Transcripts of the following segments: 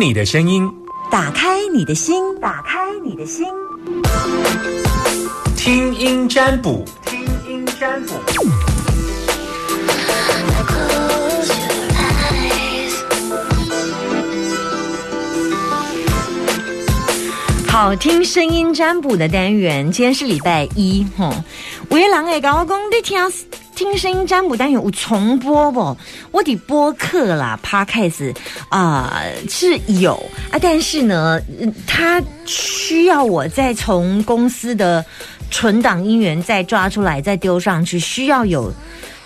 你的声音，打开你的心，打开你的心，听音占卜，听音占卜。好听声音占卜的单元，今天是礼拜一，吼。维郎诶，搞我讲你听听声音占卜单元我重播不？我的播客啦，Podcast 啊是有啊，但是呢，它需要我再从公司的存档音源再抓出来，再丢上去，需要有。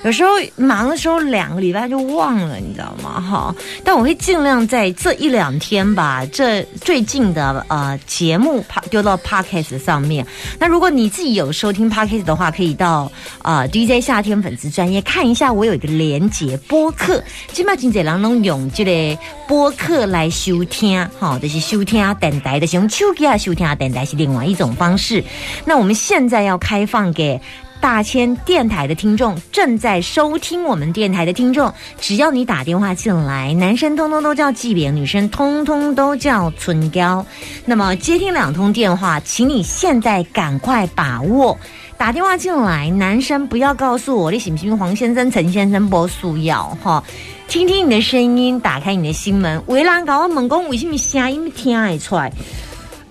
有时候忙的时候，两个礼拜就忘了，你知道吗？哈，但我会尽量在这一两天把这最近的呃节目丢到 podcast 上面。那如果你自己有收听 podcast 的话，可以到啊 DJ 夏天粉丝专业看一下，我有一个连接播客，金马金姐郎能用这个播客来收听，哈，就是收听电台的，用手机啊收听电台是另外一种方式。那我们现在要开放给。大千电台的听众正在收听我们电台的听众，只要你打电话进来，男生通通都叫纪扁，女生通通都叫春娇。那么接听两通电话，请你现在赶快把握打电话进来。男生不要告诉我你喜不喜欢黄先生、陈先生波素要哈，听听你的声音，打开你的心门。围栏搞我猛攻，为什么声音听得出来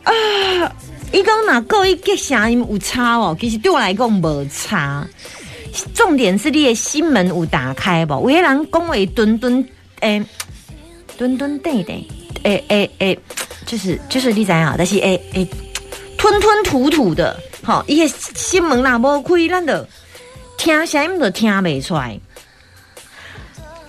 啊？伊讲哪够一个声音有差哦，其实对我来讲无差。重点是你的心门有打开无？有些人讲话蹲蹲诶，蹲蹲对对，诶诶诶，就是就是你知啊，但是诶诶，吞吞吐吐的，好，伊的心门若无开，咱就听声音都听袂出来。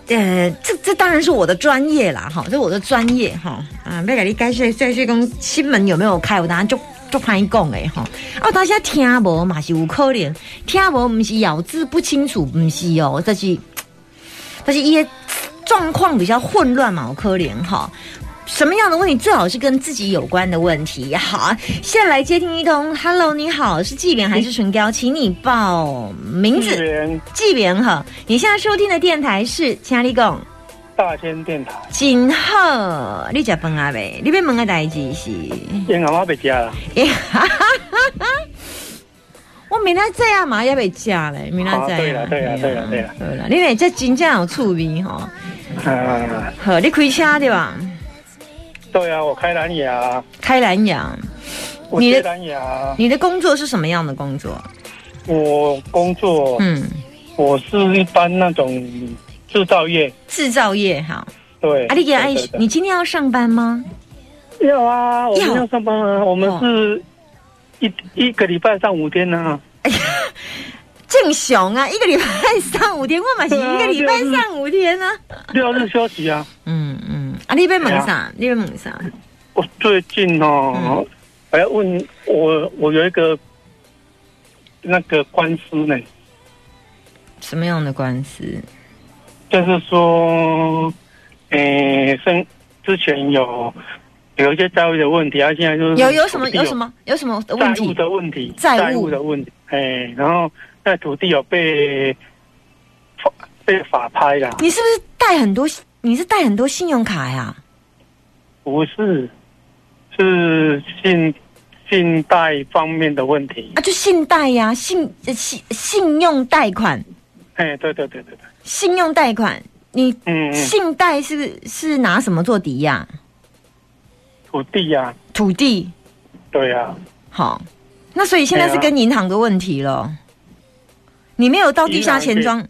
呃，这这当然是我的专业啦，哈，这是我的专业哈啊，要给你该说再说讲心门有没有开，我当然就。就歹讲诶吼，啊，大家听无嘛是有可能，听无毋是咬字不清楚，毋是哦，这是，但是伊状况比较混乱嘛，有可能哈。什么样的问题最好是跟自己有关的问题。好，现在来接听一通，Hello，你好，是纪扁还是唇膏？请你报名字。纪扁，哈，你现在收听的电台是嘉利贡。大千电台真好，你食饭啊未？你要问个代志是？因阿妈被加了。我明仔这样嘛也被加嘞，明仔这对了，对了，对了，对了，对了。你为这真正有趣味哈。好，你开车对吧？对啊，我开蓝牙。开蓝牙。你的蓝牙。你的工作是什么样的工作？我工作，嗯，我是一般那种。制造业，制造业哈，对。阿丽姐，哎，你今天要上班吗？要啊，我们要上班啊。我们是一一个礼拜上五天呢。哎呀，正雄啊，一个礼拜上五天，我嘛是一个礼拜上五天呢。六日休息啊。嗯嗯，阿丽被蒙啥？你被蒙啥？我最近哦，我要问我，我有一个那个官司呢。什么样的官司？就是说，诶，生之前有有一些债务的问题，啊，现在就是有有什么有什么有什么债务的问题，债务的问题，哎，然后那土地有被法被法拍了。你是不是带很多？你是带很多信用卡呀？不是，是信信贷方面的问题啊，就信贷呀，信信信用贷款。哎，对对对对对。信用贷款，你信贷是是拿什么做抵押？土地呀，土地，对呀。好，那所以现在是跟银行的问题了。你没有到地下钱庄，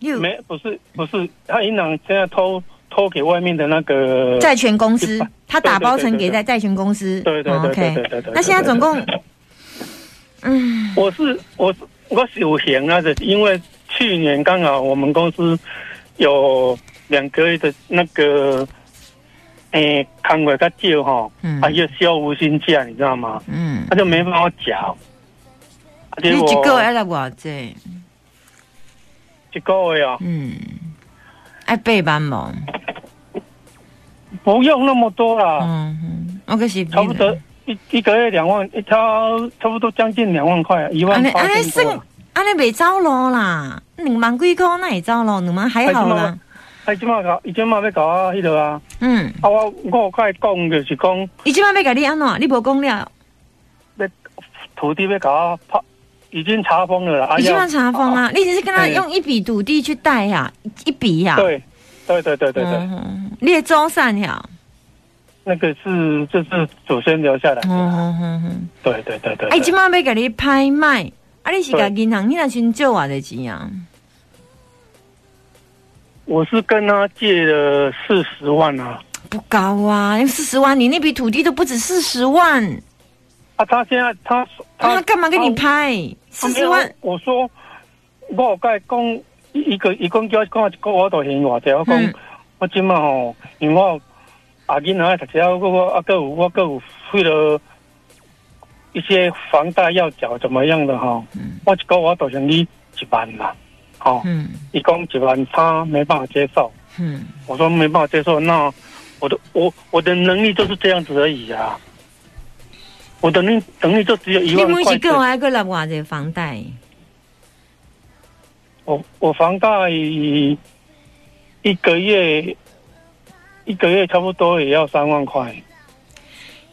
又没不是不是，他银行现在偷偷给外面的那个债权公司，他打包成给在债权公司。对对对对对对。那现在总共，嗯，我是我我是有钱啊，是因为。去年刚好我们公司有两个月的那个诶，康伟他借哈，他就休无薪假，你知道吗？嗯，他就没办法缴。你一个月来多少？一个月啊？嗯，爱背班吗？不用那么多啦。嗯嗯，我可是差不多一一个月两万，一差差不多将近两万块，一万八千多。安尼未走路啦，两万几箍那会走路，两万还好啦。啊，即马搞，伊即马要搞啊，迄个啊，嗯，啊，我我甲伊讲就是讲，伊即摆要甲你安怎？你无讲了，土地要搞啊，拍，已经查封了啦。已经要查封啊？你只是跟他用一笔土地去贷呀，一笔呀。对，对对对对对，嗯，你的周善呀。那个是就是祖先留下来的。嗯嗯嗯嗯。对对对对。哎，对即摆要甲你拍卖，啊，你是甲银行，你若先借我的钱啊？我是跟他借了四十万啊，不高啊，四十万，你那笔土地都不止四十万，啊，他现在他他干嘛给你拍？四十万？我说，我有甲伊讲，伊伊个一共叫我讲一个我都嫌偌济，我讲、嗯。我即满吼，因为我有阿囡仔爱读书，我我啊个有我个有为了一些房贷要缴怎么样的哈，我一个我都嫌你一万啦，哦，嗯。伊讲一万他没办法接受，嗯，我说没办法接受，那我的我我的能力就是这样子而已啊，我的能能力就只有一万块钱。每一个月。还个拿偌济房贷？我我房贷一个月一个月差不多也要三万块。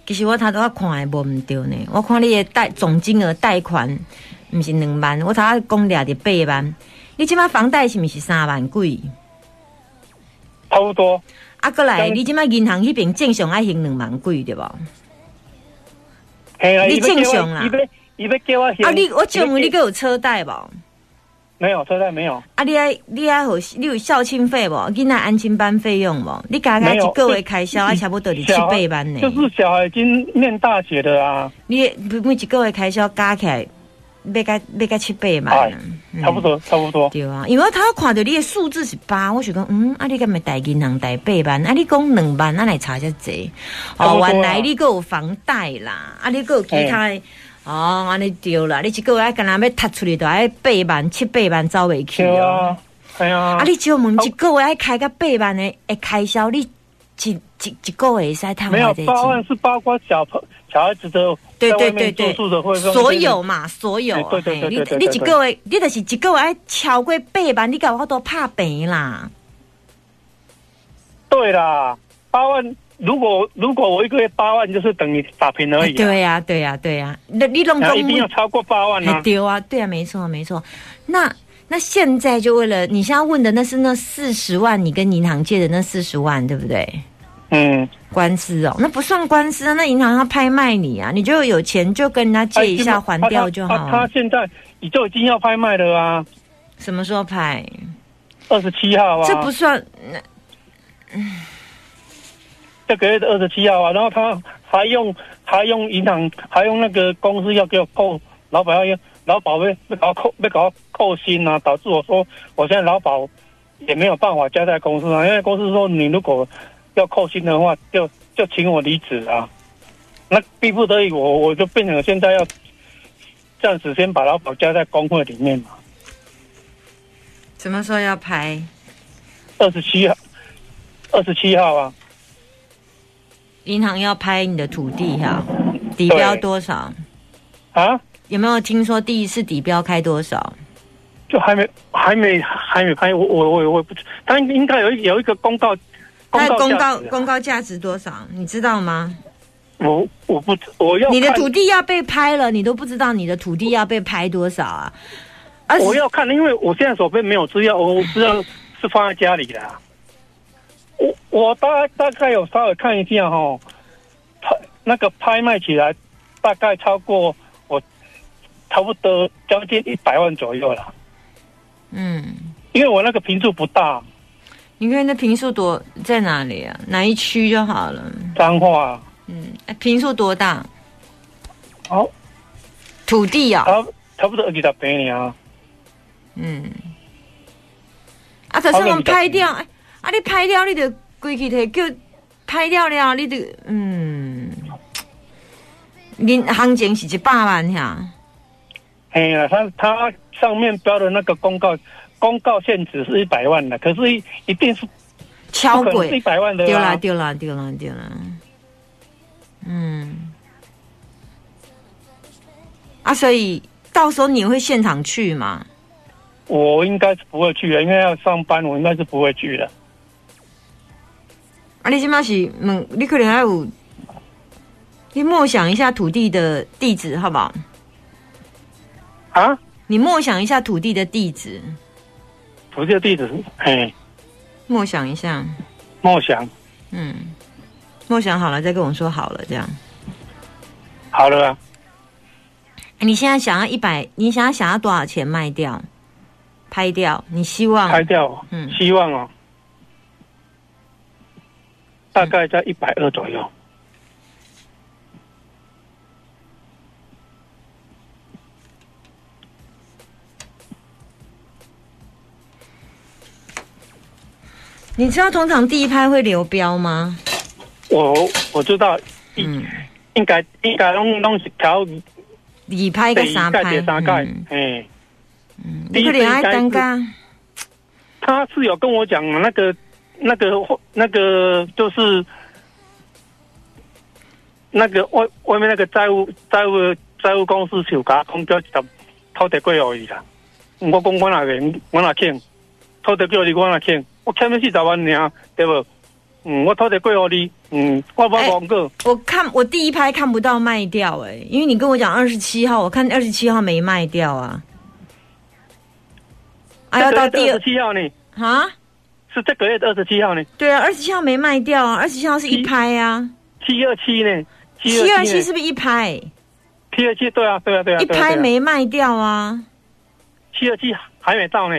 其实我头拄仔看的无毋对呢，我看你的贷总金额贷款毋是两万，我头仔讲掠着八万，你即摆房贷是毋是三万几？差不多。啊，过来，你即摆银行迄边正常爱还两万几对无？你正常啦伊要伊要叫我啊，你我请问你个有车贷无？没有车贷没有？啊，你爱你爱有你有校庆费无？囡仔安亲班费用无？你加加没有一个月开销啊，差不多得七小孩八万呢。就是小孩已经念大学的啊，你每一个月开销加起来，要加要加七百万哎啊。嗯差不多差不多。对啊，因为我头看到你的数字是八，我想讲，嗯，啊，你干嘛贷银行贷八万，啊，你讲两万，啊来查遮济，哦，差不多啊原来你个有房贷啦，啊，你个有其他的，哦，安尼对啦，你一个月干若要踢出去，都爱八万、七八万走袂去对哦。啊，哎呀，啊，你就问一个月爱开个八万的的开销，你一一一个月会使趁没有偌济钱？八万是包括小朋小孩子的对对对对所有嘛，所有对，对对对你你一个月，你就是一个月爱超过八万，你搞我都怕病啦。对啦，八万。如果如果我一个月八万，就是等于打平而已、啊。对呀、对呀、对呀、那你弄中然后一定要超过八万啊！哎对啊，对啊，没错没错。那那现在就为了你现在问的那是那四十万，你跟银行借的那四十万，对不对？嗯，官司哦，那不算官司啊，那银行要拍卖你啊，你就有钱就跟人家借一下还掉就好他。现在你就已经要拍卖了啊，什么时候拍？二十七号啊，这不算，这个月的二十七号啊，然后他还用还用银行还用那个公司要给我扣，老板要老保被被搞我扣被搞我扣薪啊，导致我说我现在老保也没有办法加在公司啊，因为公司说你如果要扣薪的话，就就请我离职啊，那逼不得已我我就变成现在要暂时先把老保加在工会里面嘛，什么时候要排？二十七号二十七号啊，银行要拍你的土地哈、底标多少？啊。有没有听说第一次底标开多少？就还没还没还没拍，我我我我也不知，他应该有一有一个公告，公告价值啊公告价值多少？你知道吗？我我不我要你的土地要被拍了，你都不知道你的土地要被拍多少啊？我要看，因为我现在手边没有资料，我不知道是放在家里的啊。我我大大概有稍微看一下哈，拍那个拍卖起来大概超过我差不多将近一百万左右了，嗯，因为我那个平数不大，你看那平数多在哪里啊？哪一区就好了。脏话嗯，哎平数多大？好，土地啊、差差不多二十平呢。嗯，啊，可是我们拍掉，哎，啊，你拍了，你就规去摕叫拍掉了，你就嗯，您行情是一百万呀，哎呀，他他上面标的那个公告，公告限值是一百万的，可是一一定是超不可能是一，百万的丢啦啊。丢啦丢啦丢啦，嗯，啊，所以到时候你会现场去吗？我应该是不会去的，因为要上班，我应该是不会去的。啊，你起码是嗯，你可能还有，你默想一下土地的地址，好不好？啊，你默想一下土地的地址，土地的地址，哎，默想一下，默想。嗯，默想好了再跟我说好了，这样。好了啊，你现在想要一百，你想要想要多少钱卖掉？拍掉？你希望？拍掉，嗯。希望哦，大概在一百二左右。你知道通常第一拍会流标吗？我我知道，嗯，应该应该拢拢是调二拍第跟三拍，嗯，哎，你可能爱单嘎，他是有跟我讲那个那个那个就是那个外外面那个债务债务债务公司是有甲我讲叫一十土地过户伊啦。我讲我若个我若欠土地过户你我若欠，我欠了四十万尔，对不？嗯，我土地过户你，嗯，我无哎讲过。我看我第一拍看不到卖掉哎、因为你跟我讲二十七号，我看二十七号没卖掉啊。啊，要到第十七号呢？啊？是这个月的二十七号呢？对啊，二十七号没卖掉啊，二十七号是一拍啊，七二七呢？七二七呢是不是一拍？七二七，对啊，对啊，对啊，一拍没卖掉啊，七二七还没到呢。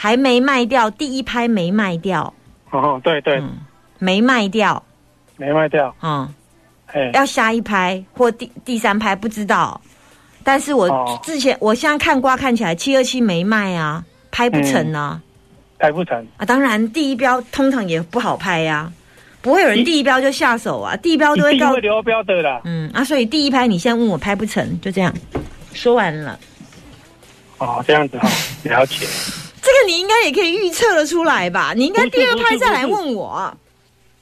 还没卖掉，第一拍没卖掉，哦，对对，嗯，没卖掉，没卖掉。嗯，哎，要下一拍或第第三拍不知道，但是我哦之前、我现在看瓜看起来七二七没卖啊，拍不成啊。开不成。啊，当然第一标通常也不好拍呀、不会有人第一标就下手啊，第一标都会告流标的啦。嗯啊，所以第一拍你先问我拍不成，就这样说完了。哦，这样子哈，了解。这个你应该也可以预测的出来吧？你应该第二拍再来问我。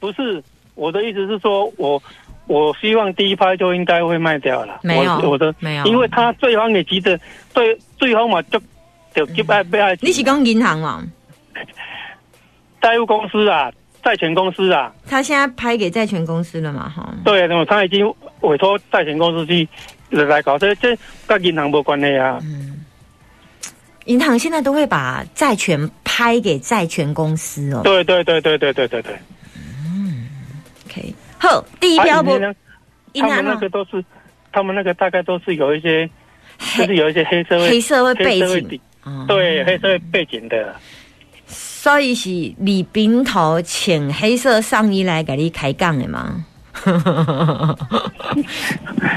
不是我的意思是说，我我希望第一拍就应该会卖掉了。没有我我的没有因为他对方也急着，对对方嘛就就急爱被爱。你是讲银行嘛？债务公司啊，债权公司啊，他现在拍给债权公司了嘛？哈，对，那么他已经委托债权公司去来搞，这这跟银行没关系啊。嗯银行现在都会把债权拍给债权公司哦。对对对对对对对对。嗯 OK，好，第一标不啊银行他们那个都是，他们那个大概都是有一些，就是有一些黑社会黑社会背景对黑社会背景的。所以是李冰头请黑色上衣来给你开杠的吗？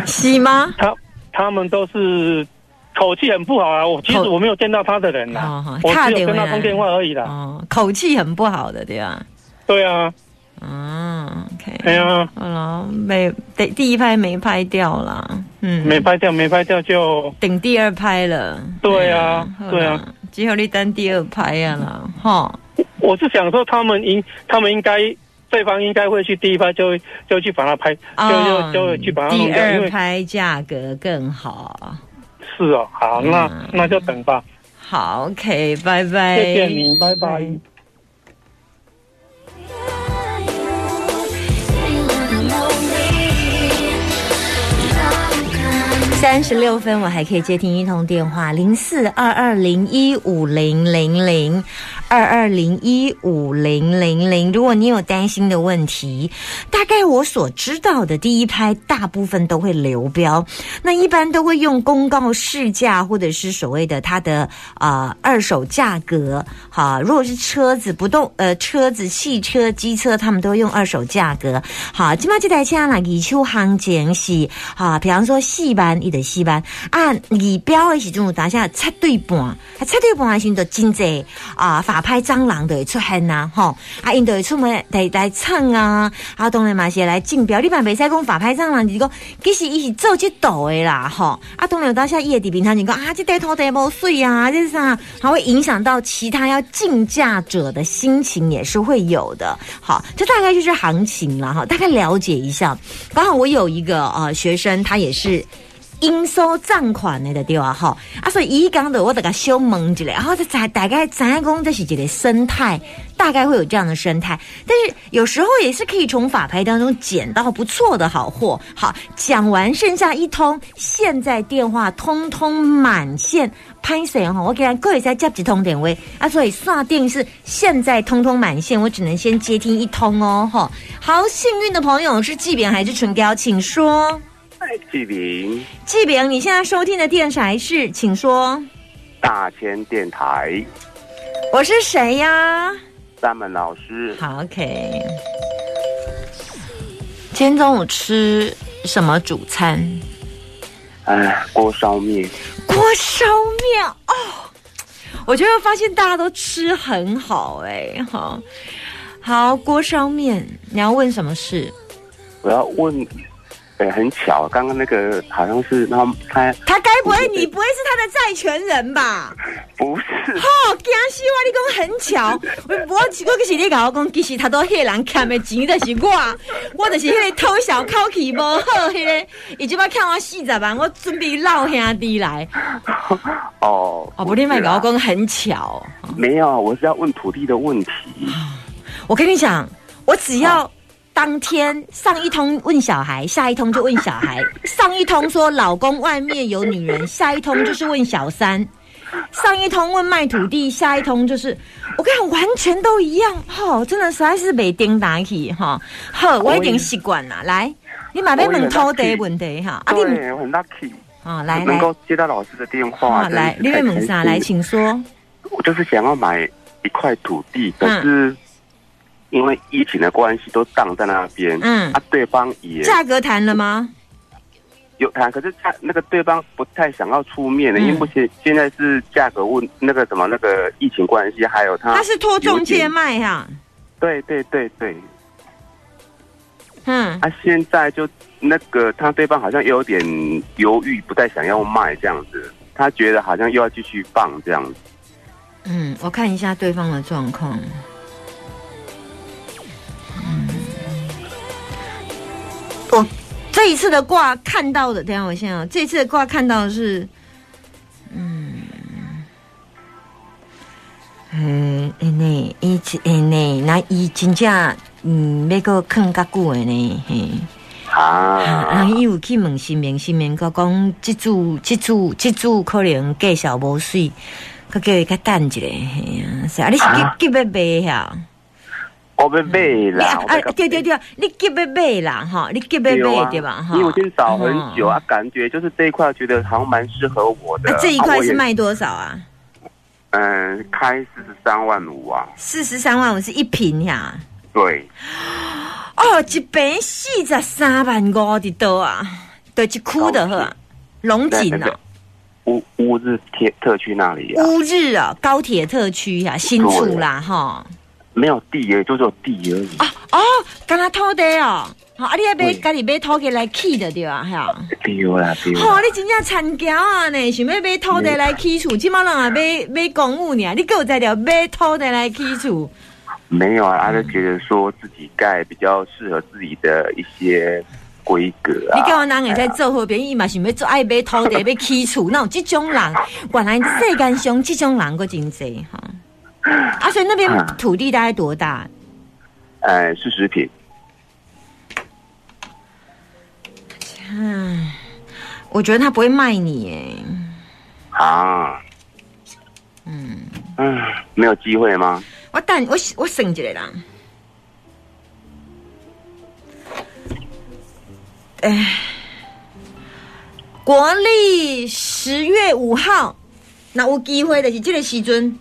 是吗？他他们都是口气很不好啊！我其实我没有见到他的人啦，哦哦我只有跟他通电话而已啦。哦，口气很不好的，对吧？对啊，嗯，OK，哎呀，好了，没第第一拍没拍掉啦，嗯，没拍掉，没拍掉就等第二拍了。对啊对啊，只有你等第二拍呀啦，哈，我是想说，他们应他们应该对方应该会去第一拍就就去把它拍，就哦就就去把它弄第掉，因二为拍价格更好。是哦，好，那嗯。那就等吧，好，OK，拜拜，谢谢你，拜。拜。三十六分，我还可以接听一通电话，零四二二零一五零零零二二零一五零零零。如果你有担心的问题，大概我所知道的第一拍大部分都会流标，那一般都会用公告市价或者是所谓的它的啊、呃二手价格。好，如果是车子不动呃车子、汽车、机车，他们都用二手价格。好，今麦这台车啦，二手行情是啊，比方说四万，伊就四万。按二标的时阵，有当下七对半，啊七对半的时阵就真济啊，法拍蟑螂就会出现呐，吼啊，因就会出门来来蹭啊，啊，当然嘛是来竞标。你嘛袂使讲法拍蟑螂，就是讲其实伊是做这道的啦，吼啊，当然有当下伊会伫平常就讲啊，这块土地无水啊，这是啥，还会影响到其他要竞价者的心情，也是会有的。好，这大概就是行情了哈，大概了解一下。刚好我有一个呃学生，他也是应收账款的对啊，哈啊，所以伊讲的我得个小问一下，然后再大大概咱讲这是一个生态，大概会有这样的生态，但是有时候也是可以从法拍当中捡到不错的好货。好，讲完剩下一通，现在电话通通满线，拍谁哈？我给他各位再接几通点位啊，所以刷定是现在通通满线，我只能先接听一通哦，哈。好，幸运的朋友是纪扁还是纯高？请说。纪炳，纪炳，你现在收听的电台是，请说。大千电台，我是谁呀？三门老师。好，OK。今天中午吃什么主餐？哎，锅烧面。锅烧面哦，我就会发现大家都吃很好哎，好，好锅烧面。你要问什么事？我要问。对，很巧，刚刚那个好像是他他他该不会你不会是他的债权人吧？不是。哦，惊死我！你讲很巧，我我我可是你跟我讲，其实他都迄人欠的钱就是我，我就是迄个偷小口气无好，迄个已经要欠我四十万，我准备捞兄弟来。哦哦，不，你麦跟我讲很巧。没有，我是要问土地的问题。我跟你讲，我只要。当天上一通问小孩，下一通就问小孩。上一通说老公外面有女人，下一通就是问小三。上一通问卖土地，下一通就是我跟你完全都一样。哈，真的实在是没颠打起哈。好，我已经习惯了。来，你买边问土地问题哈。啊，对，很 lucky。啊，来能够接到老师的电话。来，你边问啥？来，请说。我就是想要买一块土地，可是。因为疫情的关系，都挡在那边。嗯，啊，对方也价格谈了吗？有谈，可是他那个对方不太想要出面的，因为目前现在是价格问那个什么那个疫情关系，还有他他是托中介卖哈。对对对对。嗯，啊，现在就那个他对方好像有点犹豫，不太想要卖这样子，他觉得好像又要继续放这样子。嗯，我看一下对方的状况。我这一次的卦看到的，等下我先啊，这次的卦看到的是，嗯，嗯，哎呢，一哎呢，那伊真正嗯，那个坑较久的呢，嘿，啊，然后伊有去问新明，新明个讲，这组这组这组可能介绍无水，佢叫伊较等一下，嘿啊，是啊，你是急急要买下。我要买啦！啊，对对对，你急要买啦，哈，你急要买对吧？哈，因为我已经找很久啊，感觉就是这一块，觉得好像蛮适合我的。这一块是卖多少啊？嗯，开四十三万五啊。四十三万五是一平呀？对。哦，一平四十三万五的多啊，对，一区的呵，龙井啊。乌乌日铁特区那里啊？乌日啊，高铁特区呀，新出啦，哈。没有地耶，就只有地而已。啊哦，跟他土地哦，好，啊，你要买，家己买土地来起的对吧？哈，对啦，对。好，你真正参加啊呢，想要买土地来起厝，起码人啊买买公务呢，你够在条买土地来起厝？没有啊，他就觉得说自己盖比较适合自己的一些规格啊。你叫我人会在做后边，伊嘛想要做爱买土地要起厝，那有这种人，原来世间上这种人个真济哈。啊，所以那边土地大概多大？呃，四十平。嗯，我觉得他不会卖你哎。啊。嗯。嗯，没有机会吗？我等我我省一个啦。哎，国历十月五号，那有机会的是这个时阵。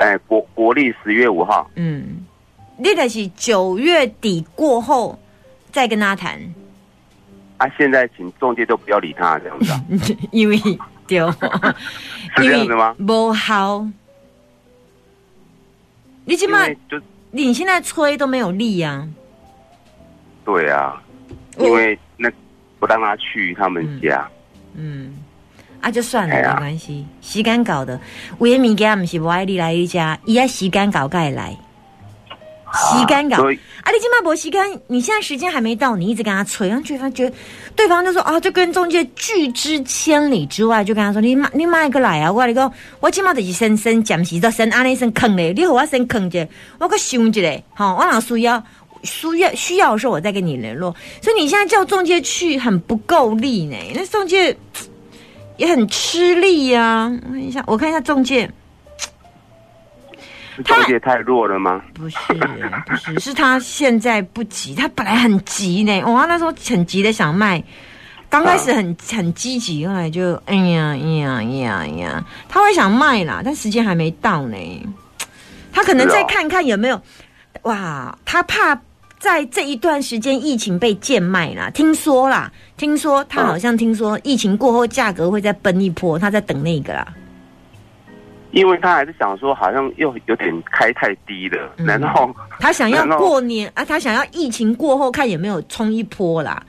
哎，国国历十月五号。嗯，那个是九月底过后再跟他谈。啊，现在请中介都不要理他这样子。因为丢，是这样子吗？不好。你起码就你现在催都没有力呀。对啊，因为那不让他去他们家。嗯。啊，就算了，没关系。时间搞的，有些物件不是不爱你来一家，伊爱时间搞该来。时间搞。啊，你今麦博时间，你现在时间还没到，你一直跟他催，让对方觉得对方就说啊，就跟中介拒之千里之外，就跟他说你买你买个来啊，我跟你讲，我今麦就是先先暂时都先安尼先坑咧，你和我先坑一下，我搁想一下，吼，我哪需要需要需要的时候我再跟你联络。所以你现在叫中介去很不够力呢，那中介也很吃力呀、我看一下，我看一下中介。是中介太弱了吗？不是，不是，是他现在不急，他本来很急呢。哇，那时候很急的想卖，刚开始很很积极，后来就哎呀哎呀哎呀哎呀，他会想卖啦，但时间还没到呢。他可能再看看有没有，哇，他怕在这一段时间疫情被贱卖啦。听说啦，听说他好像听说疫情过后价格会再崩一波，他在等那个啦。因为他还是想说，好像又有点开太低了，嗯然后他想要过年啊，他想要疫情过后看有没有冲一波啦。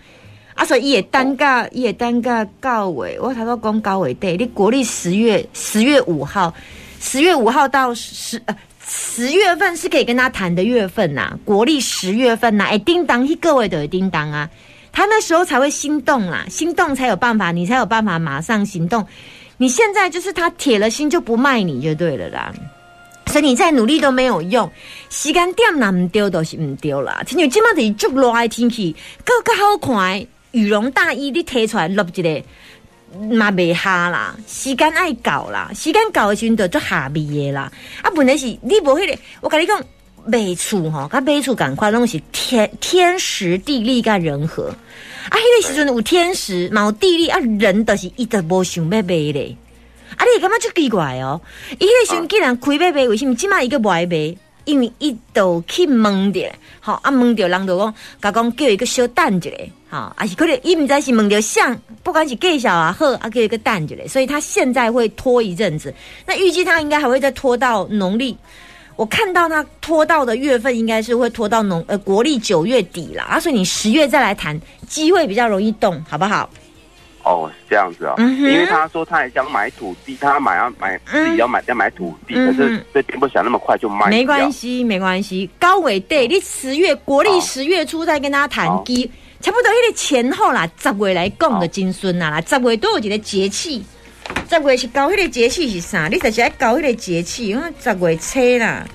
啊，所以也单尬，也单价高尾，我他说讲高尾对，你国历十月十月五号，十月五号到十呃十月份是可以跟他谈的月份呐、国历十月份呐、哎叮当，各位都有叮当啊，他那时候才会心动啦，心动才有办法，你才有办法马上行动。你现在就是他铁了心就不卖你就对了啦。所以你再努力都没有用，时间点若唔丢都是唔丢啦。亲像即马是足热的天气，个个好看的羽绒大衣你摕出来落一个，嘛袂下啦。时间爱到啦，时间到的时阵就足下味的啦。啊，问题是你无迄、个，我跟你讲，卖厝吼，甲卖厝赶快拢是天天时地利甲人和。啊，迄、个时阵有天时，嘛有地利，啊，人就是伊直无想要卖咧。啊，你感觉足奇怪哦！伊迄个时阵既然开要卖，为什么即马伊个无爱卖？因为伊都去问着，好啊问着人就讲，甲讲叫伊个小等一下，吼，啊是可能伊毋知是问着像，不管是介绍啊好，啊叫伊个等一下，所以他现在会拖一阵子。那预计他应该还会再拖到农历。我看到他拖到的月份应该是会拖到农呃国历九月底了，啊，所以你十月再来谈，机会比较容易动，好不好？哦是这样子哦，嗯因为他说他也想买土地，他买要买自己要买要买土地，嗯可是这并不想那么快就卖掉，没关系，没关系。高伟对，你十月国历十月初再跟他谈好机，差不多迄个前后啦，十月来讲的金孙啊啦，十月都有一个节气。十月是搞迄个节气是啥？你就是爱搞迄个节气，因为十月初啦。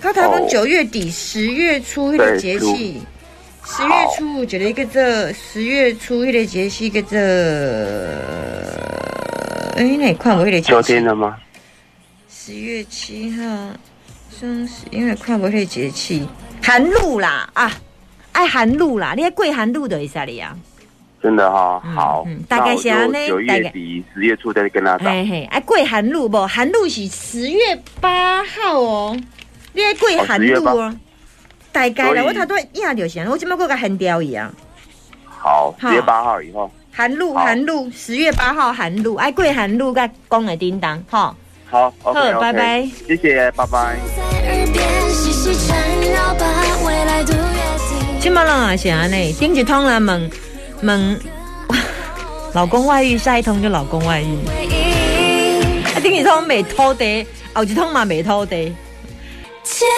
他他讲哦九月底、十月初迄个对节气，十月初有一个叫做十月初迄个节气叫做，哎，那你看过迄个节秋天了吗？十月七号，双十，因为看不会节气，寒露啦啊，爱寒露啦，你爱过寒露的意思哩啊？真的哈、嗯好，嗯大概是呢九月底十月初再跟他讲，嘿嘿，爱过寒露不？寒露是十月八号哦，你爱过寒露哦哦。大概啦，所以我头拄影着啥，我即摆个甲寒掉伊啊。好，十月八号以后，寒露，好寒露，十月八号寒露，爱过寒露，甲讲的叮当，吼。好，OK，, 好拜拜，谢谢，拜拜。在耳边细细缠绕，把未来度约定。今麦人也是安尼，顶一通来问问 老公外遇，下一通就老公外遇。回忆啊，顶一通没偷地，后一通嘛没偷地。天